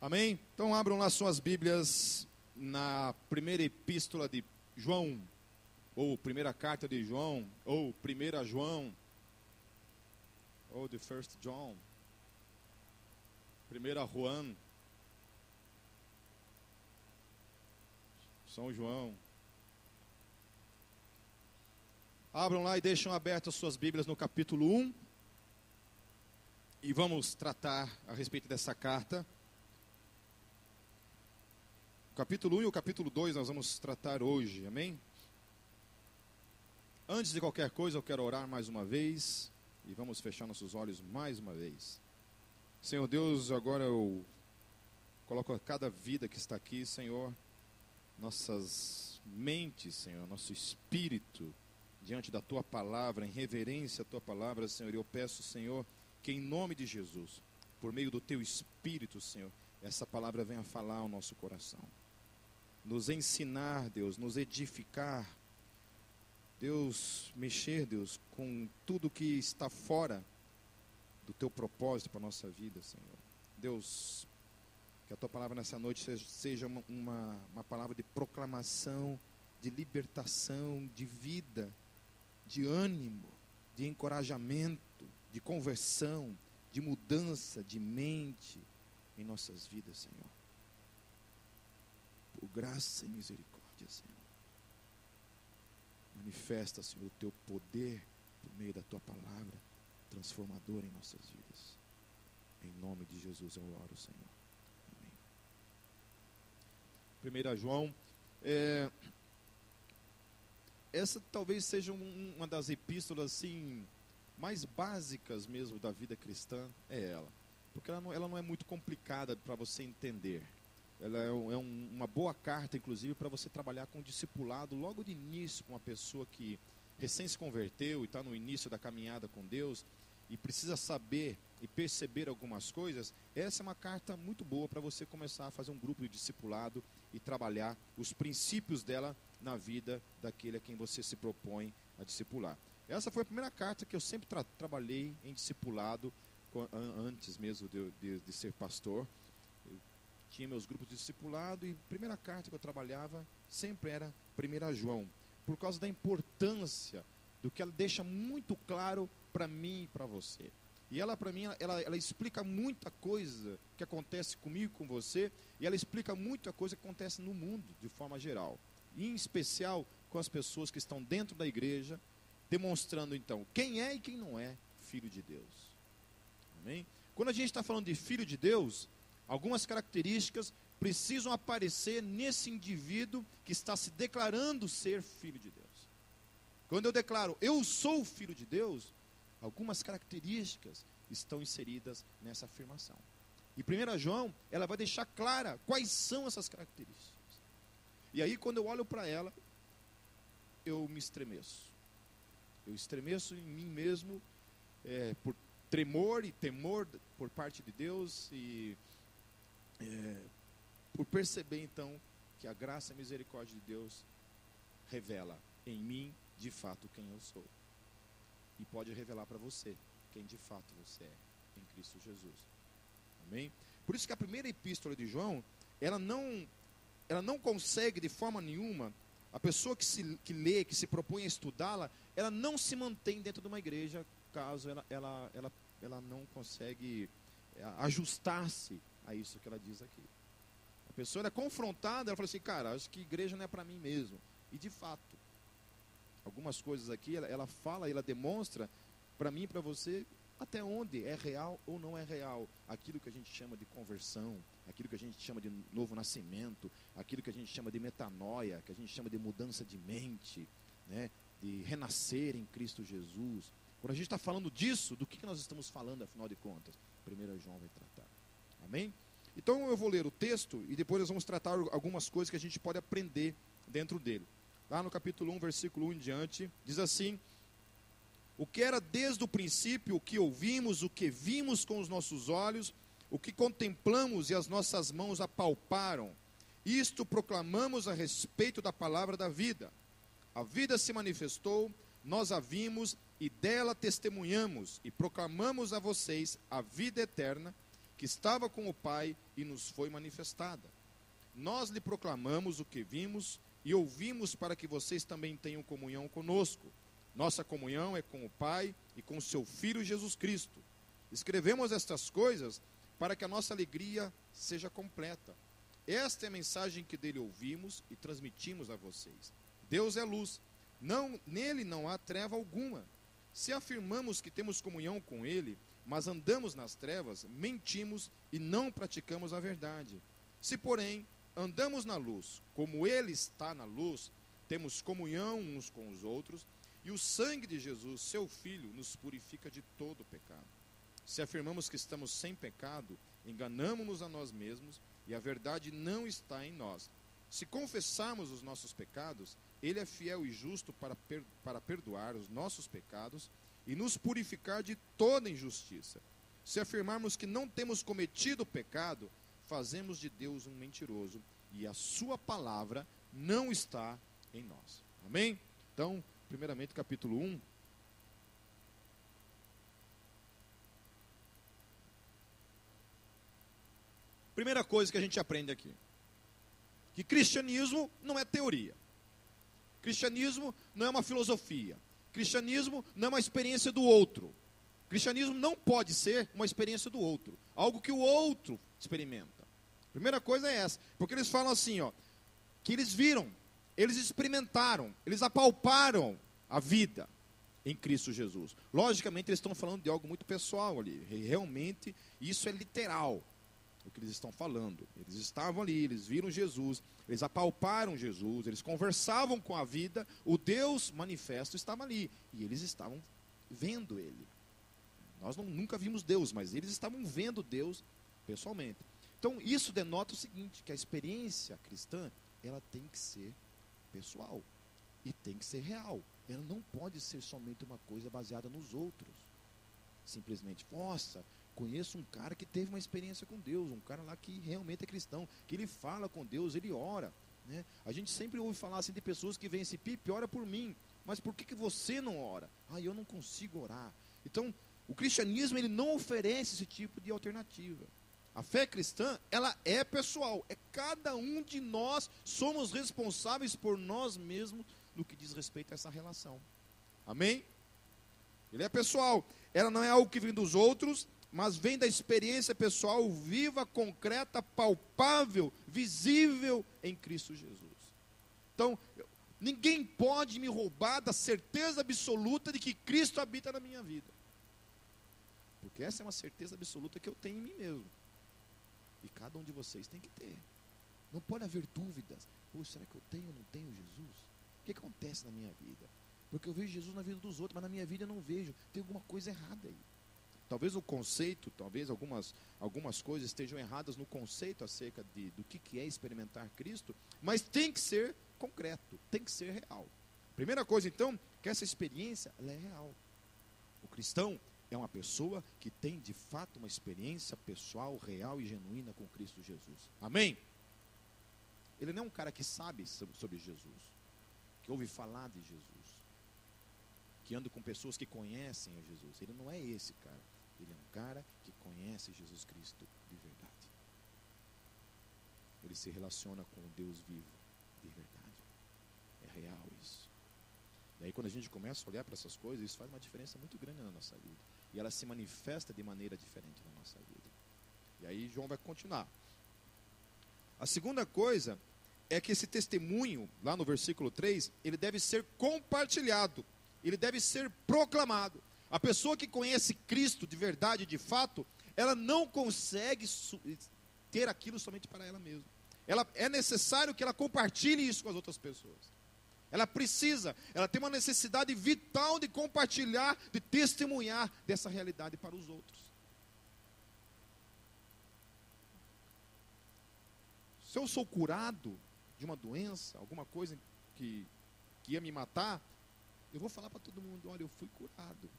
Amém? Então abram lá suas Bíblias na primeira epístola de João, ou primeira carta de João, ou primeira João, ou the first John, primeira Juan, São João. Abram lá e deixam abertas suas Bíblias no capítulo 1. E vamos tratar a respeito dessa carta. Capítulo 1 e o capítulo 2 nós vamos tratar hoje, amém? Antes de qualquer coisa, eu quero orar mais uma vez e vamos fechar nossos olhos mais uma vez. Senhor Deus, agora eu coloco cada vida que está aqui, Senhor, nossas mentes, Senhor, nosso espírito diante da tua palavra, em reverência à tua palavra, Senhor. Eu peço, Senhor, que em nome de Jesus, por meio do teu espírito, Senhor, essa palavra venha falar ao nosso coração. Nos ensinar, Deus, nos edificar. Deus, mexer, Deus, com tudo que está fora do teu propósito para a nossa vida, Senhor. Deus, que a tua palavra nessa noite seja uma, uma, uma palavra de proclamação, de libertação, de vida, de ânimo, de encorajamento, de conversão, de mudança de mente em nossas vidas, Senhor. Por graça e misericórdia, Senhor. Manifesta, Senhor, o teu poder por meio da tua palavra transformadora em nossas vidas. Em nome de Jesus eu oro, Senhor. 1 João. É, essa talvez seja um, uma das epístolas assim mais básicas mesmo da vida cristã, é ela. Porque ela não, ela não é muito complicada para você entender. Ela é, um, é um, uma boa carta, inclusive, para você trabalhar com o discipulado logo de início com uma pessoa que recém se converteu e está no início da caminhada com Deus e precisa saber e perceber algumas coisas, essa é uma carta muito boa para você começar a fazer um grupo de discipulado e trabalhar os princípios dela na vida daquele a quem você se propõe a discipular. Essa foi a primeira carta que eu sempre tra trabalhei em discipulado, antes mesmo de, de, de, ser pastor. Tinha meus grupos de discipulado e a primeira carta que eu trabalhava sempre era 1 João, por causa da importância do que ela deixa muito claro para mim e para você. E ela, para mim, ela, ela explica muita coisa que acontece comigo, com você, e ela explica muita coisa que acontece no mundo, de forma geral. E, em especial com as pessoas que estão dentro da igreja, demonstrando, então, quem é e quem não é filho de Deus. Amém? Quando a gente está falando de filho de Deus, algumas características precisam aparecer nesse indivíduo que está se declarando ser filho de Deus. Quando eu declaro, eu sou filho de Deus, Algumas características estão inseridas nessa afirmação. E 1 João, ela vai deixar clara quais são essas características. E aí, quando eu olho para ela, eu me estremeço. Eu estremeço em mim mesmo é, por tremor e temor por parte de Deus e é, por perceber então que a graça e a misericórdia de Deus revela em mim de fato quem eu sou e pode revelar para você quem de fato você é em Cristo Jesus. Amém? Por isso que a primeira epístola de João, ela não, ela não consegue de forma nenhuma, a pessoa que, se, que lê, que se propõe a estudá-la, ela não se mantém dentro de uma igreja caso ela, ela, ela, ela não consegue é, ajustar-se a isso que ela diz aqui. A pessoa é confrontada, ela fala assim, cara, acho que igreja não é para mim mesmo. E de fato, algumas coisas aqui, ela, ela fala, ela demonstra para mim e para você até onde é real ou não é real aquilo que a gente chama de conversão, aquilo que a gente chama de novo nascimento, aquilo que a gente chama de metanoia, que a gente chama de mudança de mente, né, de renascer em Cristo Jesus. Quando a gente está falando disso, do que, que nós estamos falando, afinal de contas? 1 João vai tratar. Amém? Então eu vou ler o texto e depois nós vamos tratar algumas coisas que a gente pode aprender dentro dele lá no capítulo 1, versículo 1 em diante, diz assim: O que era desde o princípio, o que ouvimos, o que vimos com os nossos olhos, o que contemplamos e as nossas mãos apalparam, isto proclamamos a respeito da palavra da vida. A vida se manifestou, nós a vimos e dela testemunhamos e proclamamos a vocês a vida eterna, que estava com o Pai e nos foi manifestada. Nós lhe proclamamos o que vimos e ouvimos para que vocês também tenham comunhão conosco. Nossa comunhão é com o Pai e com seu Filho Jesus Cristo. Escrevemos estas coisas para que a nossa alegria seja completa. Esta é a mensagem que dele ouvimos e transmitimos a vocês. Deus é luz, não nele não há treva alguma. Se afirmamos que temos comunhão com ele, mas andamos nas trevas, mentimos e não praticamos a verdade. Se, porém, andamos na luz, como ele está na luz, temos comunhão uns com os outros, e o sangue de Jesus, seu filho, nos purifica de todo pecado. Se afirmamos que estamos sem pecado, enganamos-nos a nós mesmos e a verdade não está em nós. Se confessarmos os nossos pecados, Ele é fiel e justo para, per para perdoar os nossos pecados e nos purificar de toda injustiça. Se afirmarmos que não temos cometido pecado, fazemos de Deus um mentiroso e a Sua palavra não está em nós. Amém? Então, primeiramente, capítulo 1. Primeira coisa que a gente aprende aqui que cristianismo não é teoria. Cristianismo não é uma filosofia. Cristianismo não é uma experiência do outro. Cristianismo não pode ser uma experiência do outro, algo que o outro experimenta. Primeira coisa é essa, porque eles falam assim, ó, que eles viram, eles experimentaram, eles apalparam a vida em Cristo Jesus. Logicamente, eles estão falando de algo muito pessoal ali. Realmente, isso é literal o que eles estão falando. Eles estavam ali, eles viram Jesus, eles apalparam Jesus, eles conversavam com a vida, o Deus manifesto estava ali e eles estavam vendo ele. Nós não, nunca vimos Deus, mas eles estavam vendo Deus pessoalmente. Então, isso denota o seguinte, que a experiência cristã, ela tem que ser pessoal e tem que ser real. Ela não pode ser somente uma coisa baseada nos outros. Simplesmente, nossa, Conheço um cara que teve uma experiência com Deus, um cara lá que realmente é cristão, que ele fala com Deus, ele ora. Né? A gente sempre ouve falar assim de pessoas que vêm esse pipe, ora por mim. Mas por que, que você não ora? Ah, eu não consigo orar. Então, o cristianismo ele não oferece esse tipo de alternativa. A fé cristã, ela é pessoal. É cada um de nós somos responsáveis por nós mesmos no que diz respeito a essa relação. Amém? Ele é pessoal. Ela não é algo que vem dos outros, mas vem da experiência pessoal viva, concreta, palpável, visível em Cristo Jesus. Então, ninguém pode me roubar da certeza absoluta de que Cristo habita na minha vida. Porque essa é uma certeza absoluta que eu tenho em mim mesmo. E cada um de vocês tem que ter. Não pode haver dúvidas. Poxa, será que eu tenho ou não tenho Jesus? O que acontece na minha vida? Porque eu vejo Jesus na vida dos outros, mas na minha vida eu não vejo. Tem alguma coisa errada aí. Talvez o conceito, talvez algumas, algumas coisas estejam erradas no conceito acerca de, do que, que é experimentar Cristo, mas tem que ser concreto, tem que ser real. Primeira coisa, então, que essa experiência é real. O cristão é uma pessoa que tem de fato uma experiência pessoal, real e genuína com Cristo Jesus. Amém? Ele não é um cara que sabe sobre Jesus, que ouve falar de Jesus, que anda com pessoas que conhecem a Jesus. Ele não é esse cara. Ele é um cara que conhece Jesus Cristo de verdade. Ele se relaciona com o Deus vivo de verdade. É real isso. E aí quando a gente começa a olhar para essas coisas, isso faz uma diferença muito grande na nossa vida. E ela se manifesta de maneira diferente na nossa vida. E aí João vai continuar. A segunda coisa é que esse testemunho, lá no versículo 3, ele deve ser compartilhado, ele deve ser proclamado. A pessoa que conhece Cristo de verdade, de fato, ela não consegue ter aquilo somente para ela mesma. Ela, é necessário que ela compartilhe isso com as outras pessoas. Ela precisa, ela tem uma necessidade vital de compartilhar, de testemunhar dessa realidade para os outros. Se eu sou curado de uma doença, alguma coisa que, que ia me matar, eu vou falar para todo mundo: olha, eu fui curado.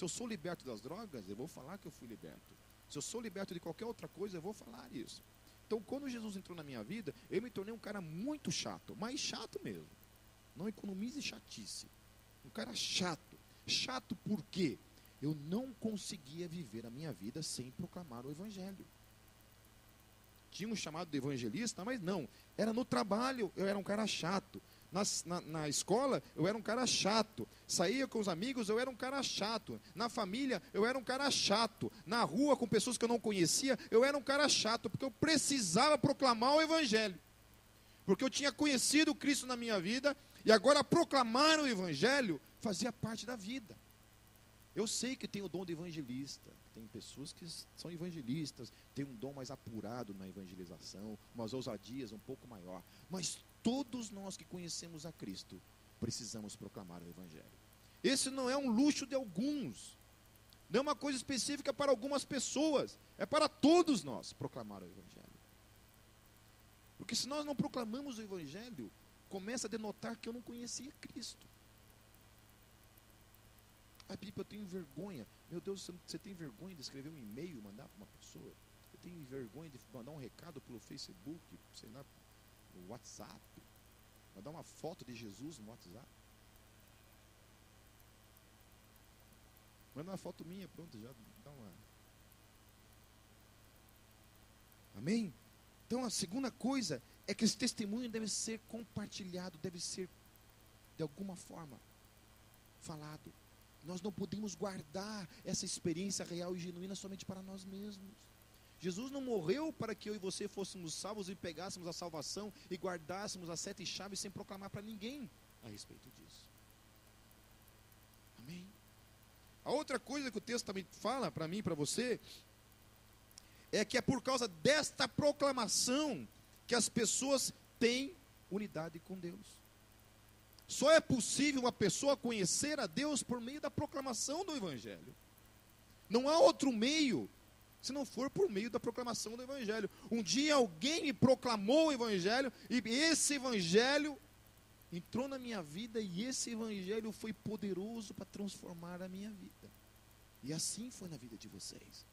Se eu sou liberto das drogas, eu vou falar que eu fui liberto. Se eu sou liberto de qualquer outra coisa, eu vou falar isso. Então, quando Jesus entrou na minha vida, eu me tornei um cara muito chato, mais chato mesmo. Não economize chatice. Um cara chato. Chato por quê? eu não conseguia viver a minha vida sem proclamar o Evangelho. Tinha um chamado de evangelista, mas não. Era no trabalho, eu era um cara chato. Na, na, escola, eu era um cara chato. Saía com os amigos, eu era um cara chato. Na família, eu era um cara chato. Na rua, com pessoas que eu não conhecia, eu era um cara chato, porque eu precisava proclamar o Evangelho. Porque eu tinha conhecido Cristo na minha vida, e agora proclamar o Evangelho fazia parte da vida. Eu sei que tem o dom de evangelista, tem pessoas que são evangelistas, tem um dom mais apurado na evangelização, umas ousadias um pouco maior, mas todos nós que conhecemos a Cristo precisamos proclamar o evangelho. Esse não é um luxo de alguns, não é uma coisa específica para algumas pessoas, é para todos nós proclamar o evangelho. Porque se nós não proclamamos o evangelho, começa a denotar que eu não conhecia Cristo. Ah, Pipa, eu tenho vergonha. Meu Deus, você tem vergonha de escrever um e-mail, mandar para uma pessoa? Você tem vergonha de mandar um recado pelo Facebook, sei lá, no WhatsApp? Mandar uma foto de Jesus no WhatsApp? Manda uma foto minha, pronto, já dá uma. Amém? Então a segunda coisa é que esse testemunho deve ser compartilhado, deve ser de alguma forma falado. Nós não podemos guardar essa experiência real e genuína somente para nós mesmos. Jesus não morreu para que eu e você fôssemos salvos e pegássemos a salvação e guardássemos as sete chaves sem proclamar para ninguém a respeito disso. Amém? A outra coisa que o texto também fala para mim para você é que é por causa desta proclamação que as pessoas têm unidade com Deus. Só é possível uma pessoa conhecer a Deus por meio da proclamação do Evangelho. Não há outro meio se não for por meio da proclamação do Evangelho. Um dia alguém me proclamou o Evangelho e esse Evangelho entrou na minha vida e esse Evangelho foi poderoso para transformar a minha vida. E assim foi na vida de vocês.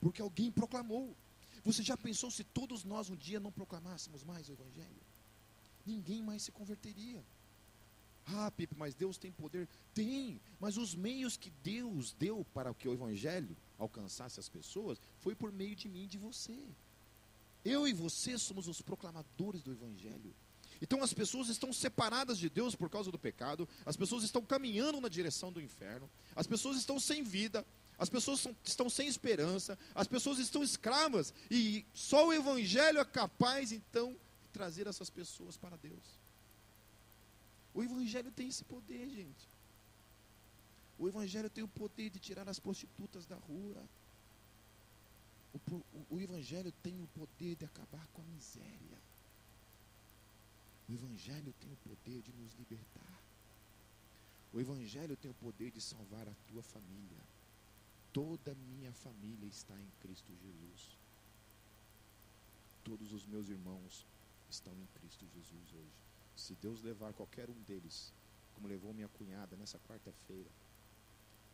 Porque alguém proclamou. Você já pensou se todos nós um dia não proclamássemos mais o Evangelho? Ninguém mais se converteria. Ah, Pipe, mas Deus tem poder? Tem, mas os meios que Deus deu para que o Evangelho alcançasse as pessoas foi por meio de mim e de você. Eu e você somos os proclamadores do Evangelho. Então as pessoas estão separadas de Deus por causa do pecado, as pessoas estão caminhando na direção do inferno, as pessoas estão sem vida, as pessoas são, estão sem esperança, as pessoas estão escravas, e só o Evangelho é capaz então de trazer essas pessoas para Deus. O Evangelho tem esse poder, gente. O Evangelho tem o poder de tirar as prostitutas da rua. O, o, o, Evangelho tem o poder de acabar com a miséria. O Evangelho tem o poder de nos libertar. O Evangelho tem o poder de salvar a tua família. Toda a minha família está em Cristo Jesus. Todos os meus irmãos estão em Cristo Jesus hoje. Se Deus levar qualquer um deles, como levou minha cunhada nessa quarta-feira,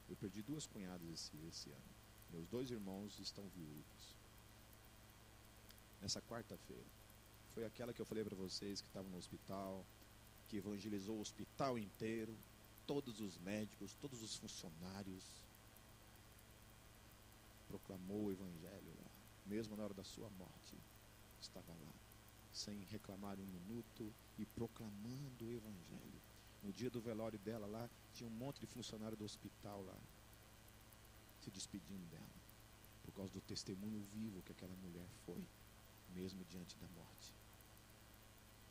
eu perdi duas cunhadas esse, esse ano. Meus dois irmãos estão viúvos. Nessa quarta-feira. Foi aquela que eu falei para vocês que estava no hospital, que evangelizou o hospital inteiro, todos os médicos, todos os funcionários. Proclamou o evangelho lá, mesmo na hora da sua morte. Estava lá sem reclamar um minuto e proclamando o Evangelho. No dia do velório dela lá, tinha um monte de funcionário do hospital lá, se despedindo dela, por causa do testemunho vivo que aquela mulher foi, mesmo diante da morte.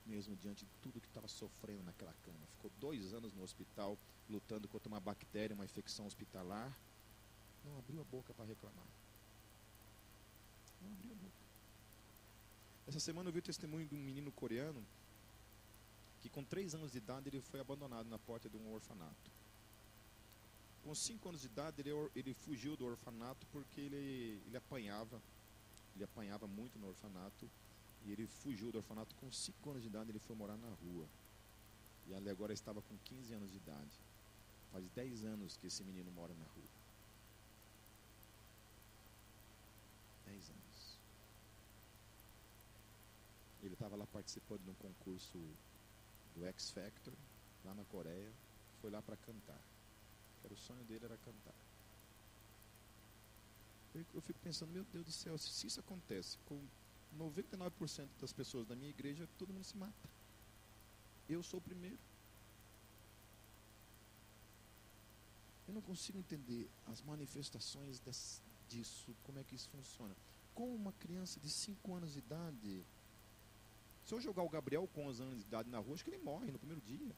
Mesmo diante de tudo que estava sofrendo naquela cama. Ficou dois anos no hospital, lutando contra uma bactéria, uma infecção hospitalar. Não abriu a boca para reclamar. Não abriu a boca. Essa semana eu vi o testemunho de um menino coreano que com três anos de idade ele foi abandonado na porta de um orfanato. Com cinco anos de idade ele, ele fugiu do orfanato porque ele, ele apanhava, ele apanhava muito no orfanato e ele fugiu do orfanato com cinco anos de idade ele foi morar na rua. E ele agora estava com 15 anos de idade. Faz 10 anos que esse menino mora na rua. 10 anos. Ele estava lá participando de um concurso do X Factor, lá na Coreia. Foi lá para cantar. Era o sonho dele era cantar. Eu, fico pensando, meu Deus do céu, se, se isso acontece com 99% das pessoas da minha igreja, todo mundo se mata. Eu sou o primeiro. Eu não consigo entender as manifestações desse, disso, como é que isso funciona. Com uma criança de 5 anos de idade, se eu jogar o Gabriel com 11 anos de idade na rua, acho que ele morre no primeiro dia.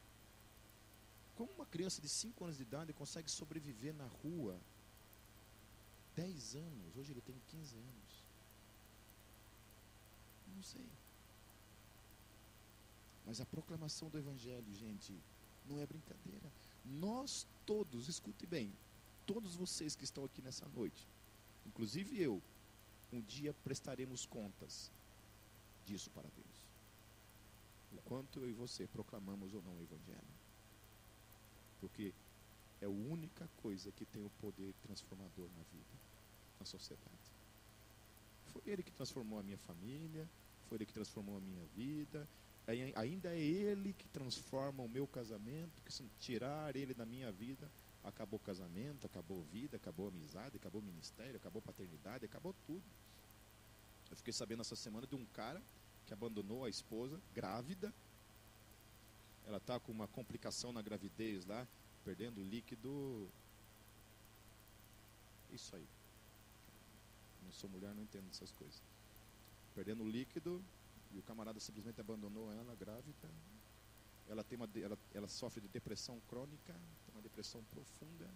Como uma criança de 5 anos de idade consegue sobreviver na rua 10 anos? Hoje ele tem 15 anos. Não sei. Mas a proclamação do Evangelho, gente, não é brincadeira. Nós todos, escute bem, todos vocês que estão aqui nessa noite, inclusive eu, um dia prestaremos contas disso para Deus. O quanto eu e você proclamamos ou não o Evangelho. Porque é a única coisa que tem o poder transformador na vida, na sociedade. Foi Ele que transformou a minha família, foi Ele que transformou a minha vida, ainda é Ele que transforma o meu casamento, que se tirar Ele da minha vida, acabou o casamento, acabou a vida, acabou a amizade, acabou o ministério, acabou a paternidade, acabou tudo. Eu fiquei sabendo essa semana de um cara que abandonou a esposa, grávida. Ela está com uma complicação na gravidez lá, perdendo líquido. Isso aí. Não sou mulher, não entendo essas coisas. Perdendo líquido, e o camarada simplesmente abandonou ela, grávida. Ela, tem uma, ela, ela sofre de depressão crônica, tem uma depressão profunda.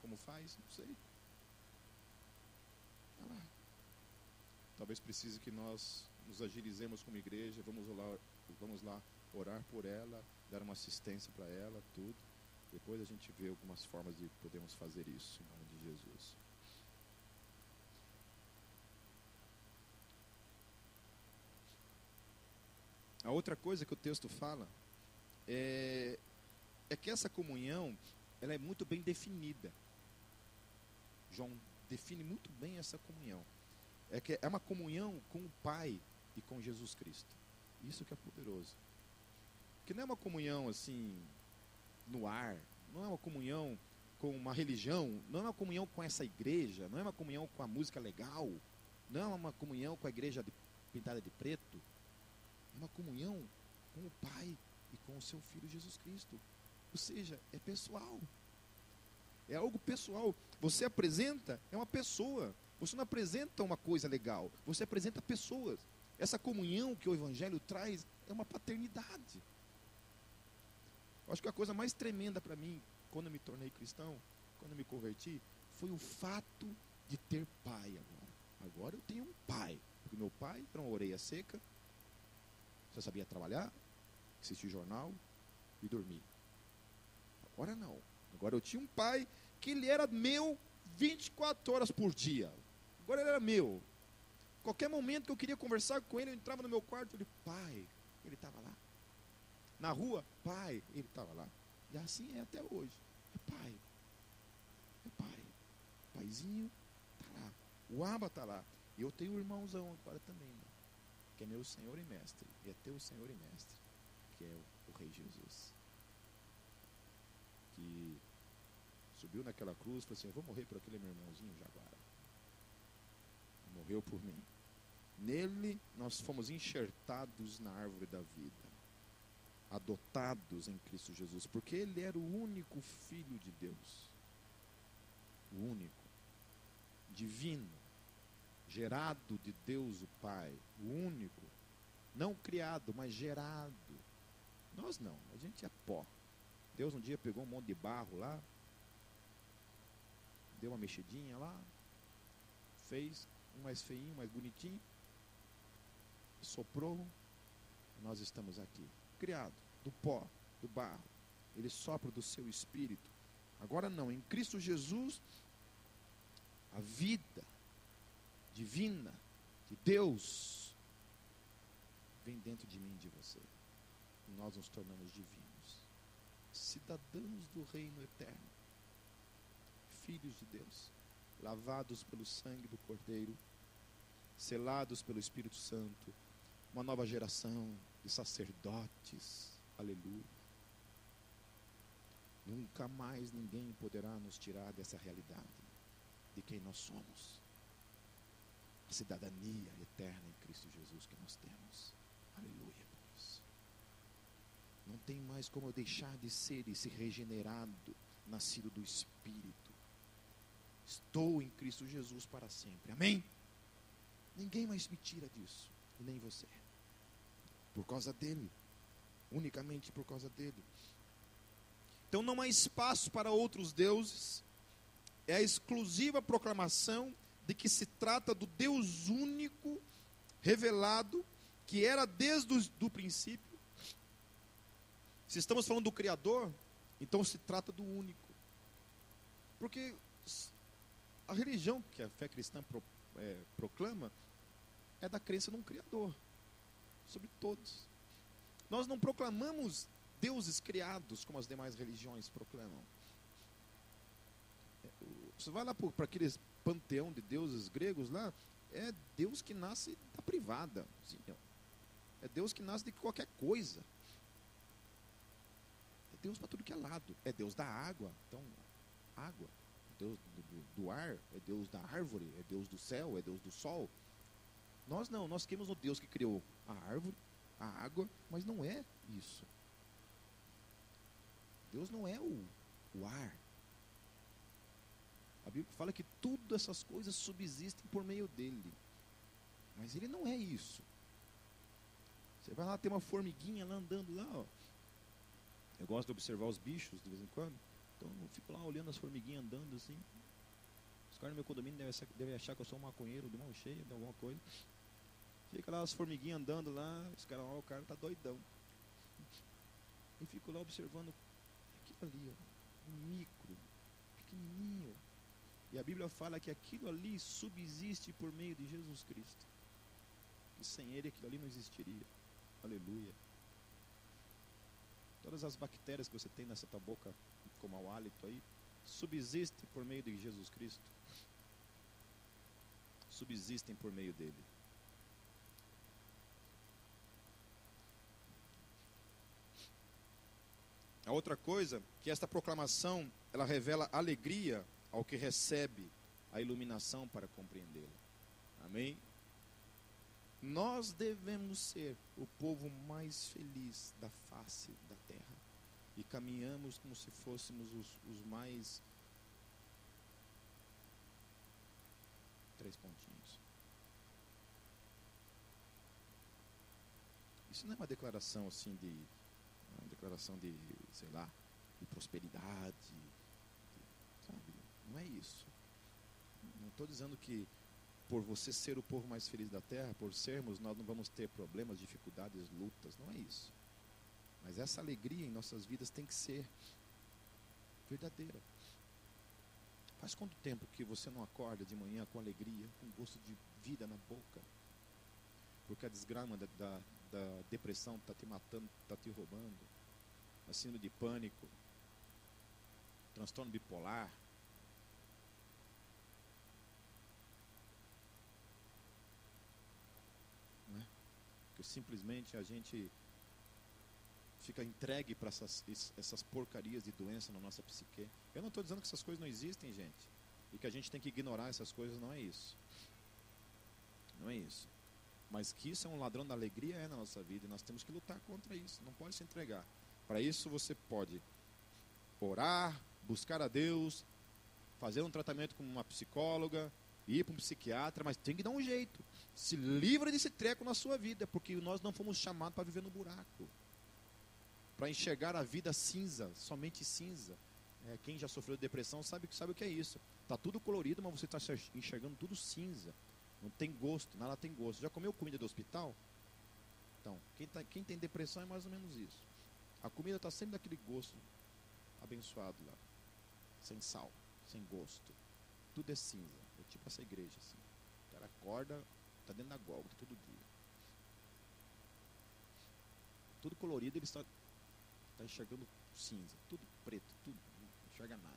Como faz? Não sei. Ela, talvez precise que nós nos agilizemos como igreja, vamos lá, vamos lá orar por ela, dar uma assistência para ela, tudo. Depois a gente vê algumas formas de podermos fazer isso em nome de Jesus. A outra coisa que o texto fala é, é que essa comunhão ela é muito bem definida. João define muito bem essa comunhão. É que é uma comunhão com o Pai e com Jesus Cristo. Isso que é poderoso. Que não é uma comunhão assim no ar, não é uma comunhão com uma religião, não é uma comunhão com essa igreja, não é uma comunhão com a música legal, não é uma comunhão com a igreja de, pintada de preto uma comunhão com o Pai e com o seu Filho Jesus Cristo. Ou seja, é pessoal. É algo pessoal. Você apresenta, é uma pessoa. Você não apresenta uma coisa legal, você apresenta pessoas. Essa comunhão que o Evangelho traz é uma paternidade. Eu acho que a coisa mais tremenda para mim, quando eu me tornei cristão, quando eu me converti, foi o fato de ter pai agora. Agora eu tenho um pai. Porque meu pai era uma orelha seca, só sabia trabalhar, assistir jornal e dormir. Agora não. Agora eu tinha um pai que ele era meu 24 horas por dia. Agora ele era meu. Qualquer momento que eu queria conversar com ele, eu entrava no meu quarto, ele, pai, ele estava lá. Na rua, pai, ele estava lá. E assim é até hoje. É pai. É pai. Paizinho está lá. O Aba está lá. E eu tenho um irmãozão agora também. Né? que é meu Senhor e Mestre, e é teu Senhor e Mestre, que é o, o Rei Jesus. Que subiu naquela cruz e falou assim: Eu vou morrer por aquele meu irmãozinho Jaguara. Morreu por mim. Nele nós fomos enxertados na árvore da vida, adotados em Cristo Jesus, porque Ele era o único Filho de Deus, o único, divino, gerado de Deus o Pai, o único, não criado, mas gerado. Nós não, a gente é pó. Deus um dia pegou um monte de barro lá, deu uma mexidinha lá, fez um mais feinho, mais bonitinho, soprou, nós estamos aqui, criado do pó, do barro. Ele sopra do seu espírito. Agora não, em Cristo Jesus, a vida, divina de Deus vem dentro de mim e de você. E nós nos tornamos divinos, cidadãos do reino eterno, filhos de Deus, lavados pelo sangue do Cordeiro, selados pelo Espírito Santo, uma nova geração de sacerdotes. Aleluia. Nunca mais ninguém poderá nos tirar dessa realidade de quem nós somos. A cidadania eterna em Cristo Jesus que nós temos. Aleluia, por isso. Não tem mais como eu deixar de ser esse regenerado, nascido do Espírito. Estou em Cristo Jesus para sempre. Amém? Ninguém mais me tira disso, nem você. Por causa dele, unicamente por causa dele. Então não há espaço para outros deuses. É a exclusiva proclamação de que se trata do Deus único, revelado, que era desde o princípio. Se estamos falando do Criador, então se trata do único. Porque a religião que a fé cristã pro, é, proclama é da crença num Criador sobre todos. Nós não proclamamos deuses criados como as demais religiões proclamam. É, você vai lá para aqueles panteão de deuses gregos lá, é Deus que nasce da privada. Assim, é Deus que nasce de qualquer coisa. É Deus para tudo que é lado. É Deus da água. Então, água. Deus do, ar, é Deus da árvore, é Deus do céu, é Deus do sol. Nós não, nós queremos o Deus que criou a árvore, a água, mas não é isso. Deus não é o, o ar. A Bíblia fala que tudo essas coisas subsistem por meio dele. Mas ele não é isso. Você vai lá, tem uma formiguinha lá andando lá, ó. Eu gosto de observar os bichos de vez em quando. Então eu fico lá olhando as formiguinhas andando assim. Os caras no meu condomínio devem, achar que eu sou um maconheiro de mão cheia, de alguma coisa. Fica lá as formiguinhas andando lá, os caras, ó, o cara tá doidão. E fico lá observando aquilo ali, ó, um micro, pequenininho. E a Bíblia fala que aquilo ali subsiste por meio de Jesus Cristo. Que sem ele aquilo ali não existiria. Aleluia. Todas as bactérias que você tem nessa tua boca, como o hálito aí, subsistem por meio de Jesus Cristo. Subsistem por meio dele. A outra coisa, que esta proclamação, ela revela alegria ao que recebe a iluminação para compreendê-la. Amém? Nós devemos ser o povo mais feliz da face da terra. E caminhamos como se fôssemos os, os mais. Três pontinhos. Isso não é uma declaração assim de. Uma declaração de, sei lá, de prosperidade. De, sabe? Não é isso. Não estou dizendo que por você ser o povo mais feliz da terra, por sermos, nós não vamos ter problemas, dificuldades, lutas. Não é isso. Mas essa alegria em nossas vidas tem que ser verdadeira. Faz quanto tempo que você não acorda de manhã com alegria, com gosto de vida na boca? Porque a desgrama da, da, da depressão está te matando, está te roubando. A síndrome de pânico, transtorno bipolar, simplesmente a gente fica entregue para essas, essas porcarias de doença na nossa psique. Eu não estou dizendo que essas coisas não existem, gente. E que a gente tem que ignorar essas coisas, não é isso. Não é isso. Mas que isso é um ladrão da alegria é na nossa vida e nós temos que lutar contra isso. Não pode se entregar. Para isso você pode orar, buscar a Deus, fazer um tratamento com uma psicóloga, ir para um psiquiatra, mas tem que dar um jeito. Se livra desse treco na sua vida, porque nós não fomos chamados para viver no buraco. Para enxergar a vida cinza, somente cinza. É, quem já sofreu de depressão sabe, sabe o que é isso. Está tudo colorido, mas você está enxergando tudo cinza. Não tem gosto, nada tem gosto. Já comeu comida do hospital? Então, quem, tá, quem tem depressão é mais ou menos isso. A comida está sempre daquele gosto abençoado lá. Sem sal, sem gosto. Tudo é cinza. É tipo essa igreja assim. O cara acorda, Está dentro da Gólgota todo dia. Tudo colorido, ele está, está enxergando cinza. Tudo preto, tudo. Não enxerga nada.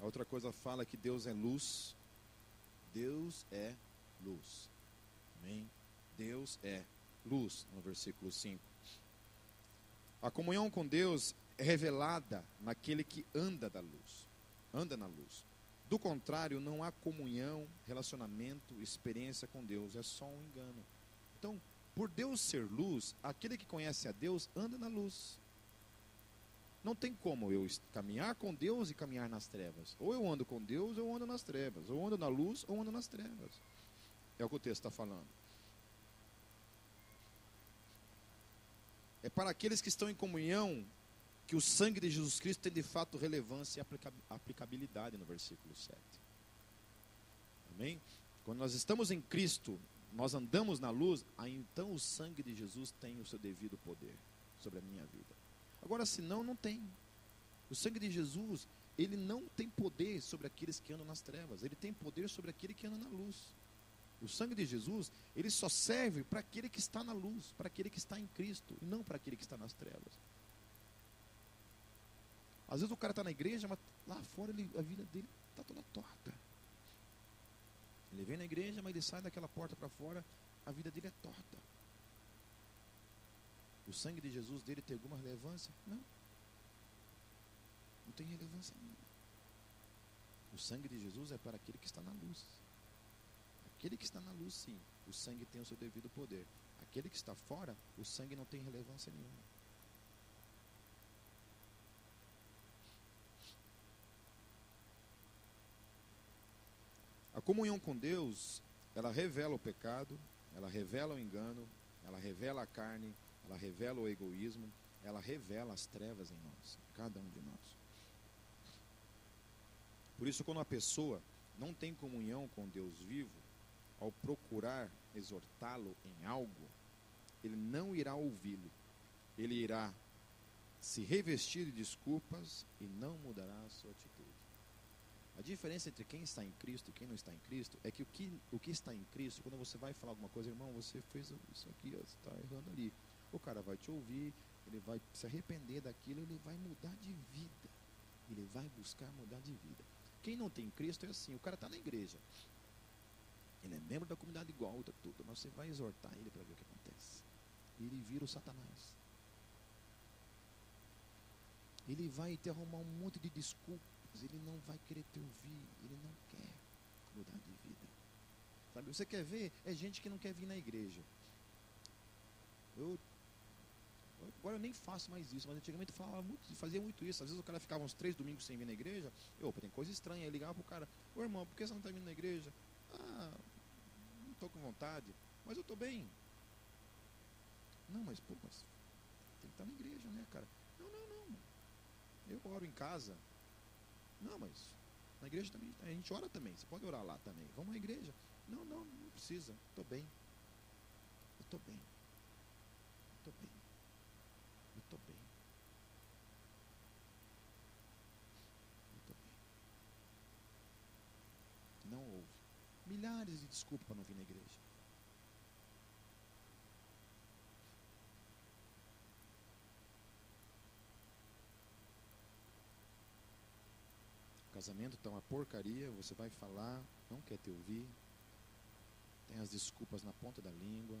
A outra coisa fala que Deus é luz. Deus é luz. Amém? Deus é luz, no versículo 5. A comunhão com Deus é revelada naquele que anda da luz, anda na luz. Do contrário, não há comunhão, relacionamento, experiência com Deus, é só um engano. Então, por Deus ser luz, aquele que conhece a Deus anda na luz. Não tem como eu caminhar com Deus e caminhar nas trevas. Ou eu ando com Deus ou eu ando nas trevas. Ou ando na luz ou ando nas trevas. É o que o texto está falando. É para aqueles que estão em comunhão que o sangue de Jesus Cristo tem de fato relevância e aplicabilidade no versículo 7. Amém? Quando nós estamos em Cristo, nós andamos na luz, aí então o sangue de Jesus tem o seu devido poder sobre a minha vida. Agora, se não, não tem. O sangue de Jesus, ele não tem poder sobre aqueles que andam nas trevas, ele tem poder sobre aquele que anda na luz. O sangue de Jesus, ele só serve para aquele que está na luz, para aquele que está em Cristo, e não para aquele que está nas trevas. Às vezes o cara está na igreja, mas lá fora ele, a vida dele está toda torta. Ele vem na igreja, mas ele sai daquela porta para fora, a vida dele é torta. O sangue de Jesus dele tem alguma relevância? Não. Não tem relevância nenhuma. O sangue de Jesus é para aquele que está na luz. Aquele que está na luz, sim, o sangue tem o seu devido poder. Aquele que está fora, o sangue não tem relevância nenhuma. Comunhão com Deus, ela revela o pecado, ela revela o engano, ela revela a carne, ela revela o egoísmo, ela revela as trevas em nós, cada um de nós. Por isso, quando a pessoa não tem comunhão com Deus vivo, ao procurar exortá-lo em algo, ele não irá ouvi-lo. Ele irá se revestir de desculpas e não mudará a sua atitude. A diferença entre quem está em Cristo e quem não está em Cristo é que o que, o que está em Cristo, quando você vai falar alguma coisa, irmão, você fez isso aqui, você está errando ali. O cara vai te ouvir, ele vai se arrepender daquilo, ele vai mudar de vida. Ele vai buscar mudar de vida. Quem não tem Cristo é assim, o cara está na igreja. Ele é membro da comunidade igual, outra tudo, mas você vai exortar ele para ver o que acontece. Ele vira o Satanás. Ele vai te arrumar um monte de ele não vai querer te ouvir, ele não quer mudar de vida. Sabe, você quer ver? É gente que não quer vir na igreja. Eu agora eu nem faço mais isso, mas antigamente eu falava muito, fazia muito isso. Às vezes o cara ficava uns três domingos sem vir na igreja. Eu, tem coisa estranha. Aí ligava pro cara, ô irmão, por que você não está vindo na igreja? Ah, não estou com vontade, mas eu estou bem. Não, mas pô, mas tem que estar na igreja, né, cara? Não, não, não. Eu oro em casa, não, mas na igreja também, a gente ora também. Você pode orar lá também. Vamos à igreja. Não, não, não precisa. Estou bem. Eu estou bem. Estou bem. Eu estou bem. Eu estou bem. Não houve. Milhares de desculpas para não vir na igreja. Casamento está uma porcaria, você vai falar, não quer te ouvir, tem as desculpas na ponta da língua,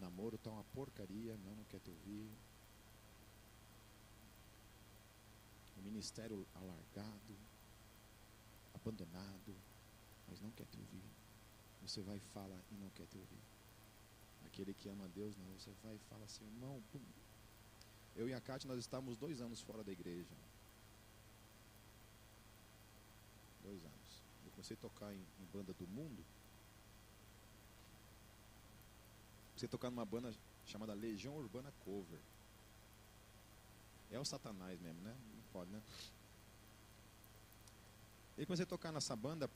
namoro está uma porcaria, não, não quer te ouvir, o ministério alargado, abandonado, mas não quer te ouvir. Você vai e fala e não quer te ouvir. Aquele que ama a Deus, não. Você vai e fala assim, irmão. Pum. Eu e a Cátia, nós estávamos dois anos fora da igreja. Dois anos. Eu comecei a tocar em, em banda do mundo. Comecei a tocar numa banda chamada Legião Urbana Cover. É o Satanás mesmo, né? Não pode, né? E comecei a tocar nessa banda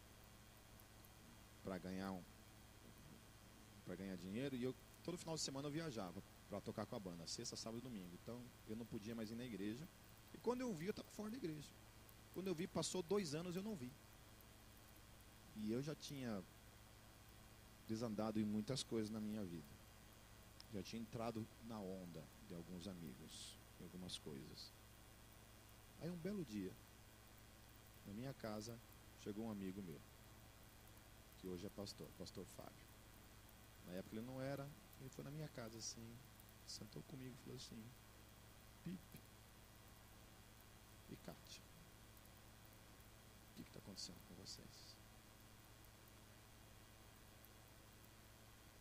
para ganhar um, para ganhar dinheiro e eu todo final de semana eu viajava para tocar com a banda, sexta, sábado e domingo. Então eu não podia mais ir na igreja. E quando eu vi, eu estava fora da igreja. Quando eu vi, passou dois anos eu não vi. E eu já tinha desandado em muitas coisas na minha vida. Já tinha entrado na onda de alguns amigos, em algumas coisas. Aí um belo dia, na minha casa, chegou um amigo meu, que hoje é pastor, pastor Fábio. Na época ele não era. Ele foi na minha casa assim, sentou comigo e falou assim: Pipe e Kátia, acontecendo com vocês?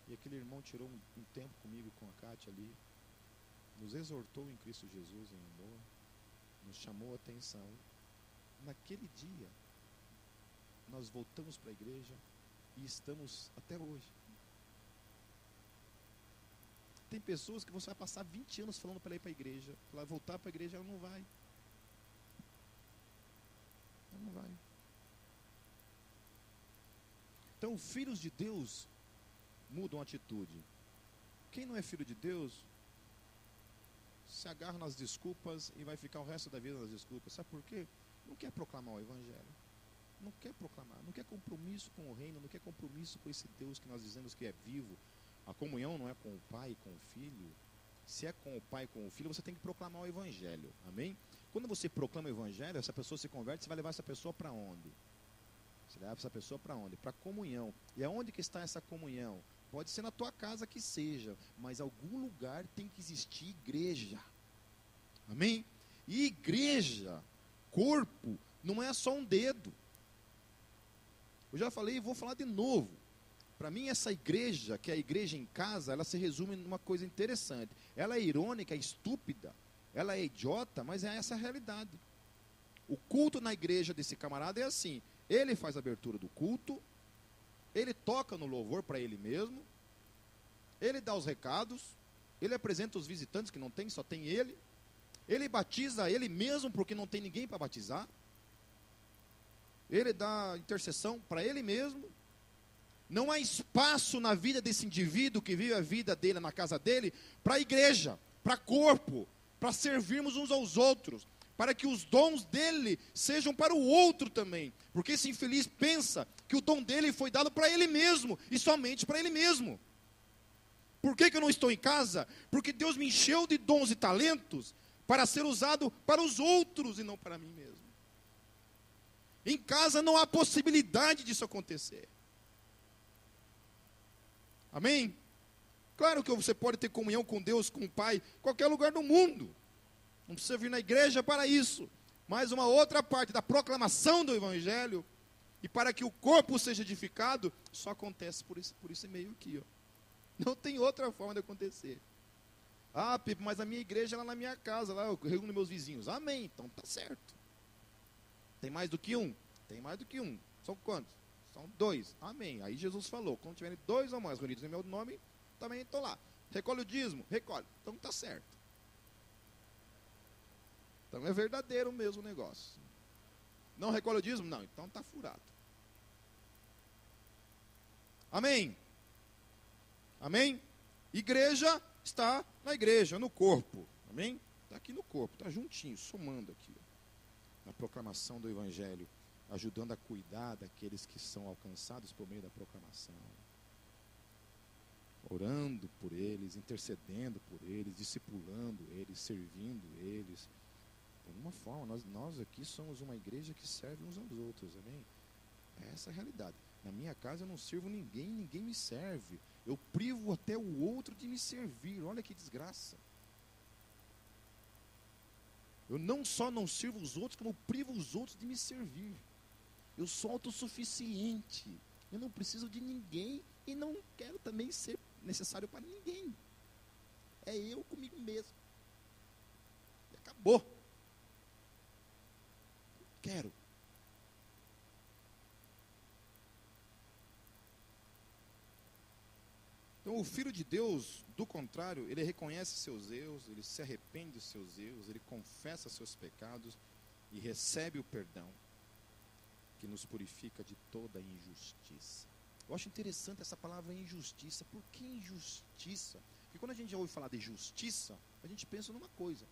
E aquele irmão tirou um, um tempo comigo com a Kátia ali, nos exortou em Cristo Jesus em amor, nos chamou a atenção. Naquele dia, nós voltamos para a igreja e estamos até hoje. Tem pessoas que você vai passar 20 anos falando para ela ir para a igreja, ela voltar para a igreja, ela não vai. Ela não vai. Então, filhos de Deus mudam a atitude. Quem não é filho de Deus se agarra nas desculpas e vai ficar o resto da vida nas desculpas. Sabe por quê? Não quer proclamar o Evangelho. Não quer proclamar, não quer compromisso com o reino, não quer compromisso com esse Deus que nós dizemos que é vivo. A comunhão não é com o Pai e com o Filho. Se é com o Pai e com o Filho, você tem que proclamar o Evangelho. Amém? Quando você proclama o Evangelho, essa pessoa se converte, você vai levar essa pessoa para onde? Leva essa pessoa para onde? Para comunhão. E aonde que está essa comunhão? Pode ser na tua casa que seja, mas algum lugar tem que existir igreja. Amém? E igreja, corpo, não é só um dedo. Eu já falei e vou falar de novo. Para mim, essa igreja, que é a igreja em casa, ela se resume numa coisa interessante. Ela é irônica, é estúpida, ela é idiota, mas é essa a realidade. O culto na igreja desse camarada é assim: ele faz a abertura do culto, ele toca no louvor para ele mesmo, ele dá os recados, ele apresenta os visitantes que não tem, só tem ele, ele batiza ele mesmo porque não tem ninguém para batizar, ele dá intercessão para ele mesmo. Não há espaço na vida desse indivíduo que vive a vida dele na casa dele para a igreja, para corpo, para servirmos uns aos outros para que os dons dele sejam para o outro também. Porque esse infeliz pensa que o dom dele foi dado para ele mesmo e somente para ele mesmo. Por que, que eu não estou em casa? Porque Deus me encheu de dons e talentos para ser usado para os outros e não para mim mesmo. Em casa não há possibilidade disso acontecer. Amém? Claro que você pode ter comunhão com Deus, com o Pai, qualquer lugar do mundo. Não precisa vir na igreja para isso. Mas uma outra parte da proclamação do Evangelho, e para que o corpo seja edificado, só acontece por esse, por esse meio aqui. Ó. Não tem outra forma de acontecer. Ah, Pipo, mas a minha igreja é lá na minha casa, lá eu reúno meus vizinhos. Amém, então tá certo. Tem mais do que um? Tem mais do que um. São quantos? São dois. Amém. Aí Jesus falou: quando tiverem dois ou mais reunidos em meu nome, também estou lá. Recolhe o dízimo? Recolhe. Então tá certo. Então é verdadeiro mesmo o negócio. Não recolhe o dízimo? Não, então está furado. Amém? Amém? Igreja está na igreja, no corpo. Amém? Está aqui no corpo, está juntinho, somando aqui. Na proclamação do Evangelho, ajudando a cuidar daqueles que são alcançados por meio da proclamação. Orando por eles, intercedendo por eles, discipulando eles, servindo eles alguma forma, nós, nós aqui somos uma igreja que serve uns aos outros, amém? É essa a realidade. Na minha casa eu não sirvo ninguém, ninguém me serve. Eu privo até o outro de me servir. Olha que desgraça. Eu não só não sirvo os outros, como privo os outros de me servir. Eu sou autossuficiente. Eu não preciso de ninguém e não quero também ser necessário para ninguém. É eu comigo mesmo. E acabou quero. Então, o filho de Deus, do contrário, ele reconhece seus erros, ele se arrepende dos seus erros, ele confessa seus pecados e recebe o perdão que nos purifica de toda injustiça. Eu acho interessante essa palavra injustiça. Por que injustiça? Porque quando a gente já ouve falar de justiça, a gente pensa numa coisa,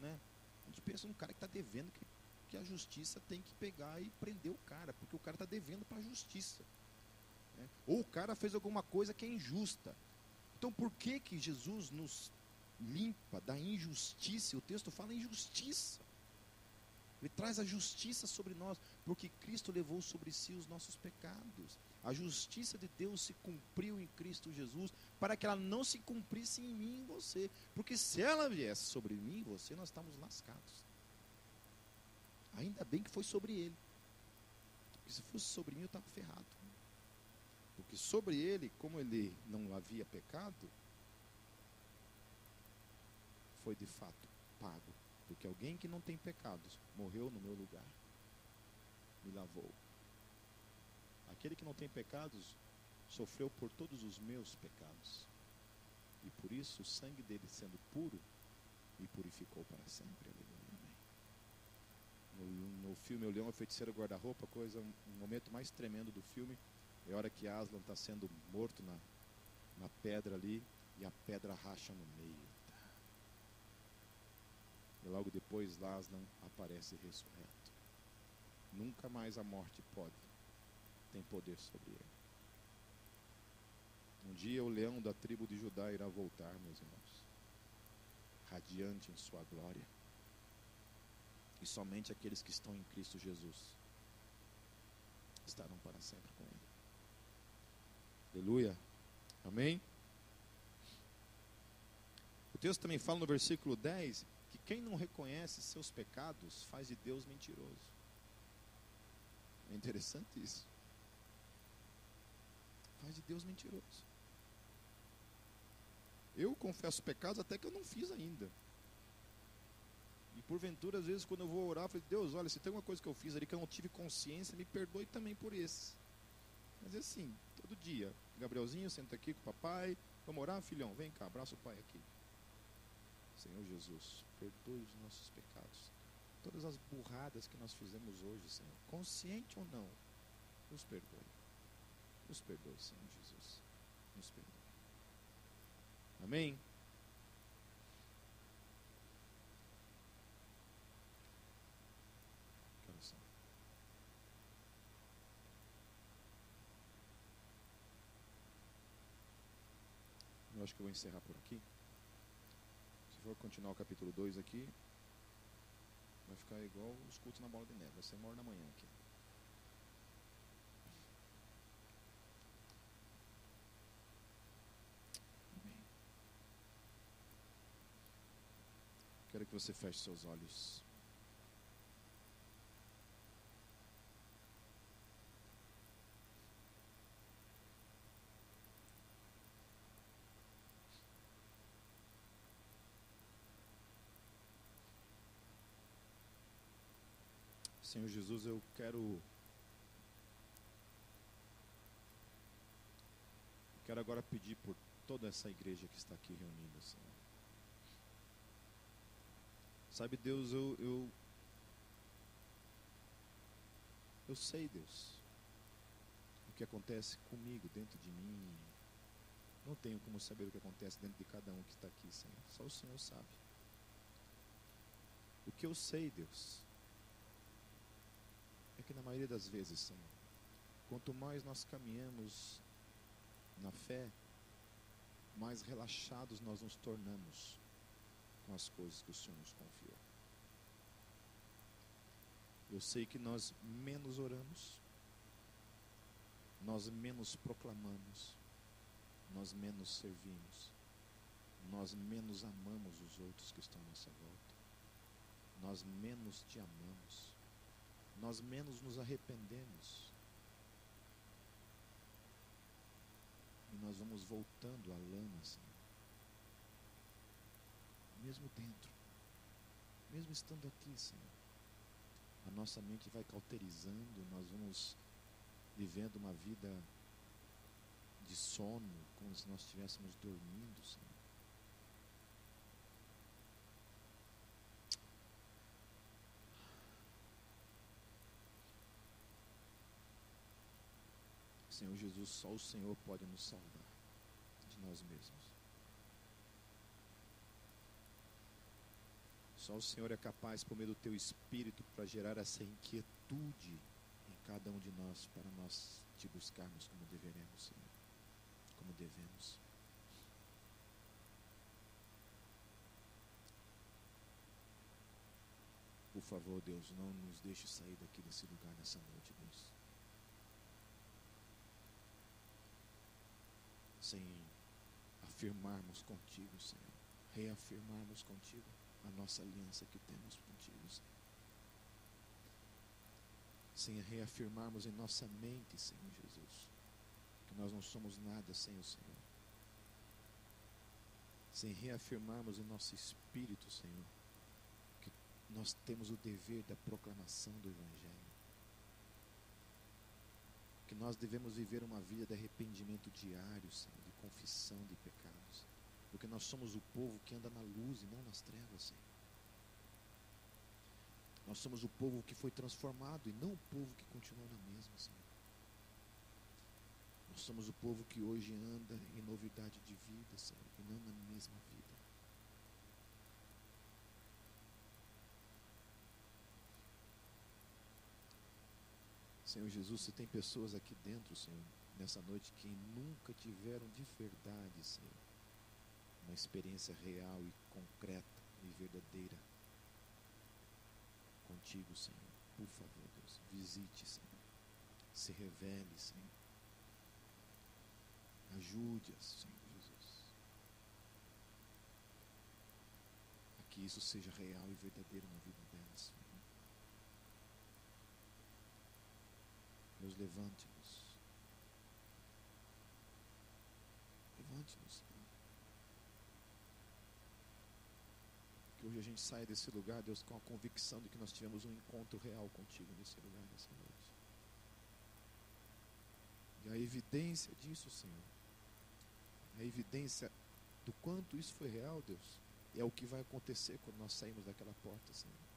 né? A gente pensa num cara que está devendo, que que a justiça tem que pegar e prender o cara, porque o cara está devendo para a justiça. Né? Ou o cara fez alguma coisa que é injusta. Então por que, que Jesus nos limpa da injustiça? O texto fala injustiça. Ele traz a justiça sobre nós, porque Cristo levou sobre si os nossos pecados. A justiça de Deus se cumpriu em Cristo Jesus, para que ela não se cumprisse em mim e você. Porque se ela viesse sobre mim e você, nós estamos lascados. Ainda bem que foi sobre ele. Porque se fosse sobre mim, eu estava ferrado. Porque sobre ele, como ele não havia pecado, foi de fato pago. Porque alguém que não tem pecados morreu no meu lugar, me lavou. Aquele que não tem pecados sofreu por todos os meus pecados. E por isso o sangue dele sendo puro me purificou para sempre. No, no filme O Leão, a Feiticeira Guarda-Roupa, coisa, um momento mais tremendo do filme é a hora que Aslan está sendo morto na, na pedra ali e a pedra racha no meio. E logo depois Aslan aparece ressurreto. Nunca mais a morte pode, tem poder sobre ele. Um dia o leão da tribo de Judá irá voltar, meus irmãos, radiante em sua glória. E somente aqueles que estão em Cristo Jesus estarão para sempre com Ele. Aleluia. Amém? O texto também fala no versículo 10 que quem não reconhece seus pecados faz de Deus mentiroso. É interessante isso. Faz de Deus mentiroso. Eu confesso pecados até que eu não fiz ainda. E porventura, às vezes, quando eu vou orar, eu falo, Deus, olha, se tem uma coisa que eu fiz ali que eu não tive consciência, me perdoe também por esse. Mas é assim, todo dia. Gabrielzinho, senta aqui com o papai. Vamos orar, filhão? Vem cá, abraça o pai aqui. Senhor Jesus, perdoe os nossos pecados. Todas as burradas que nós fizemos hoje, Senhor, consciente ou não, nos perdoe. Nos perdoe, Senhor Jesus. Nos perdoe. Amém? Eu acho que eu vou encerrar por aqui. Se for continuar o capítulo 2 aqui, vai ficar igual os cultos na bola de neve. Vai ser uma hora da manhã aqui. Quero que você feche seus olhos. Senhor Jesus, eu quero. Quero agora pedir por toda essa igreja que está aqui reunida, Senhor. Sabe, Deus, eu, eu. Eu sei, Deus, o que acontece comigo, dentro de mim. Não tenho como saber o que acontece dentro de cada um que está aqui, Senhor. Só o Senhor sabe. O que eu sei, Deus, que na maioria das vezes, Senhor, quanto mais nós caminhamos na fé, mais relaxados nós nos tornamos com as coisas que o Senhor nos confiou. Eu sei que nós menos oramos, nós menos proclamamos, nós menos servimos, nós menos amamos os outros que estão à nossa volta, nós menos te amamos nós menos nos arrependemos. E nós vamos voltando à lama, Senhor. Mesmo dentro, mesmo estando aqui, Senhor, a nossa mente vai cauterizando, nós vamos vivendo uma vida de sono, como se nós estivéssemos dormindo, Senhor. Senhor Jesus, só o Senhor pode nos salvar de nós mesmos. Só o Senhor é capaz, por meio do teu espírito, para gerar essa inquietude em cada um de nós, para nós te buscarmos como deveremos, Senhor. Como devemos. Por favor, Deus, não nos deixe sair daqui desse lugar nessa noite, Deus. Sem afirmarmos contigo, Senhor. Reafirmarmos contigo a nossa aliança que temos contigo, Senhor. Sem reafirmarmos em nossa mente, Senhor Jesus, que nós não somos nada sem o Senhor. Sem reafirmarmos em nosso espírito, Senhor, que nós temos o dever da proclamação do Evangelho. Que nós devemos viver uma vida de arrependimento diário, Senhor, de confissão de pecados. Porque nós somos o povo que anda na luz e não nas trevas, Senhor. Nós somos o povo que foi transformado e não o povo que continua na mesma, Senhor. Nós somos o povo que hoje anda em novidade de vida, Senhor, e não na mesma vida. Senhor Jesus, se tem pessoas aqui dentro, Senhor, nessa noite que nunca tiveram de verdade, Senhor, uma experiência real e concreta e verdadeira contigo, Senhor. Por favor, Deus, visite, Senhor. Se revele, Senhor. Ajude-as, Senhor Jesus. A que isso seja real e verdadeiro na vida delas, Senhor. Deus, levante-nos. Levante-nos, Senhor. Que hoje a gente saia desse lugar, Deus, com a convicção de que nós tivemos um encontro real contigo nesse lugar, nessa noite. E a evidência disso, Senhor, a evidência do quanto isso foi real, Deus, é o que vai acontecer quando nós saímos daquela porta, Senhor.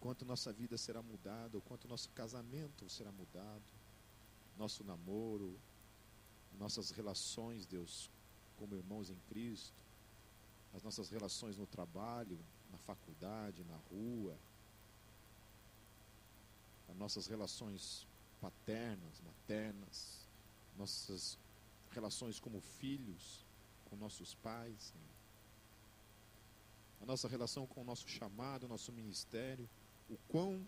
Quanto nossa vida será mudada, o quanto nosso casamento será mudado, nosso namoro, nossas relações, Deus, como irmãos em Cristo, as nossas relações no trabalho, na faculdade, na rua, as nossas relações paternas, maternas, nossas relações como filhos com nossos pais, Senhor. a nossa relação com o nosso chamado, nosso ministério, o quão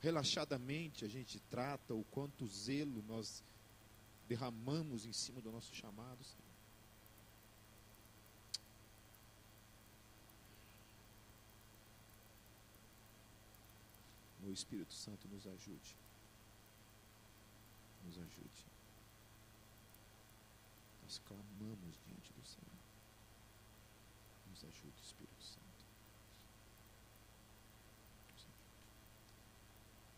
relaxadamente a gente trata, o quanto zelo nós derramamos em cima do nosso chamado, Senhor. O Espírito Santo nos ajude. Nos ajude. Nós clamamos diante do Senhor. Nos ajude, Espírito Santo. Nos ajude.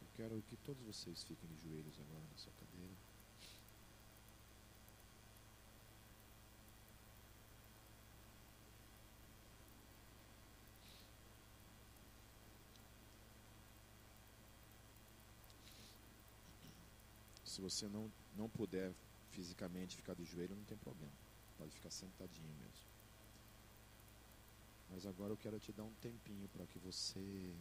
Eu quero que todos vocês fiquem de joelhos agora na sua cadeira. Se você não, não puder fisicamente ficar de joelho, não tem problema. Pode ficar sentadinho mesmo. Mas agora eu quero te dar um tempinho para que você,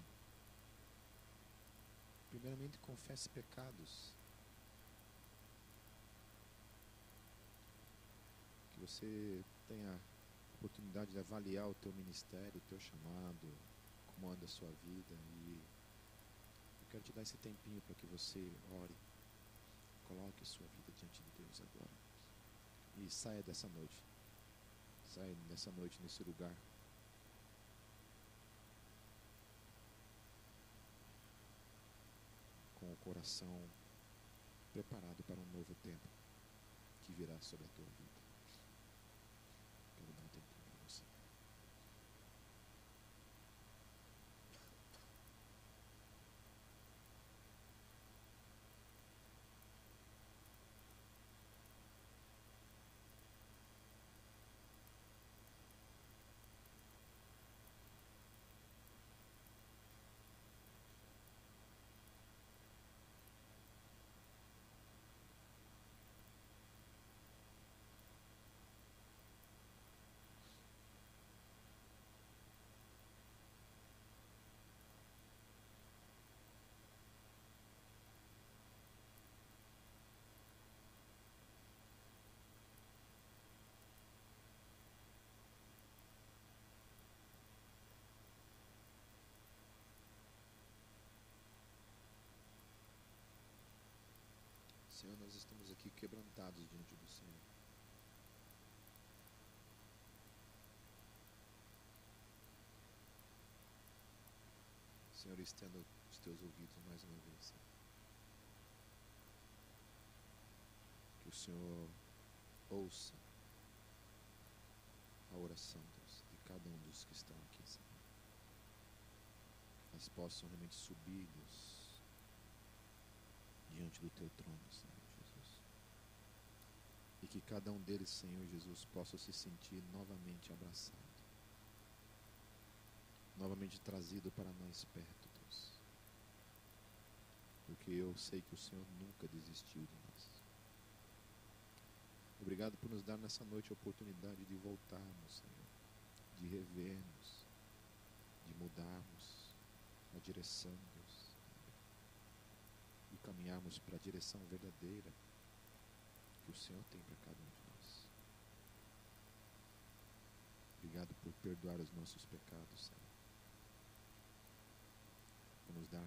primeiramente, confesse pecados. Que você tenha oportunidade de avaliar o teu ministério, o teu chamado, como anda a sua vida. E eu quero te dar esse tempinho para que você ore. Coloque a sua vida diante de Deus agora. E saia dessa noite. Saia nessa noite, nesse lugar. Com o coração preparado para um novo tempo que virá sobre a tua vida. Senhor, nós estamos aqui quebrantados diante do Senhor. Senhor, estenda os teus ouvidos mais uma vez. Senhor. Que o Senhor ouça a oração, Deus, de cada um dos que estão aqui, Senhor. Elas possam realmente subir, Deus, diante do teu trono, Senhor Jesus. E que cada um deles, Senhor Jesus, possa se sentir novamente abraçado novamente trazido para mais perto, Deus. Porque eu sei que o Senhor nunca desistiu de nós. Obrigado por nos dar nessa noite a oportunidade de voltarmos, Senhor, de revermos, de mudarmos a direção, Deus, caminharmos para a direção verdadeira que o Senhor tem para cada um de nós. Obrigado por perdoar os nossos pecados, Senhor por nos dar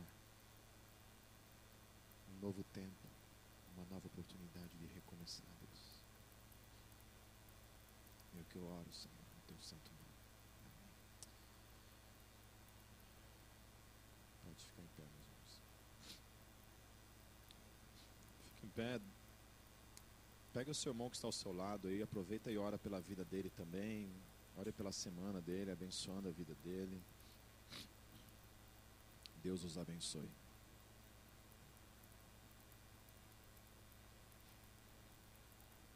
um novo tempo, uma nova oportunidade de recomeçar, Deus. É o que eu oro, Senhor, no teu santo nome. Amém. Pode ficar em pé, meus irmãos. Fique em pé. Pega o seu irmão que está ao seu lado aí, aproveita e ora pela vida dele também. Ore pela semana dele, abençoando a vida dele. Deus os abençoe.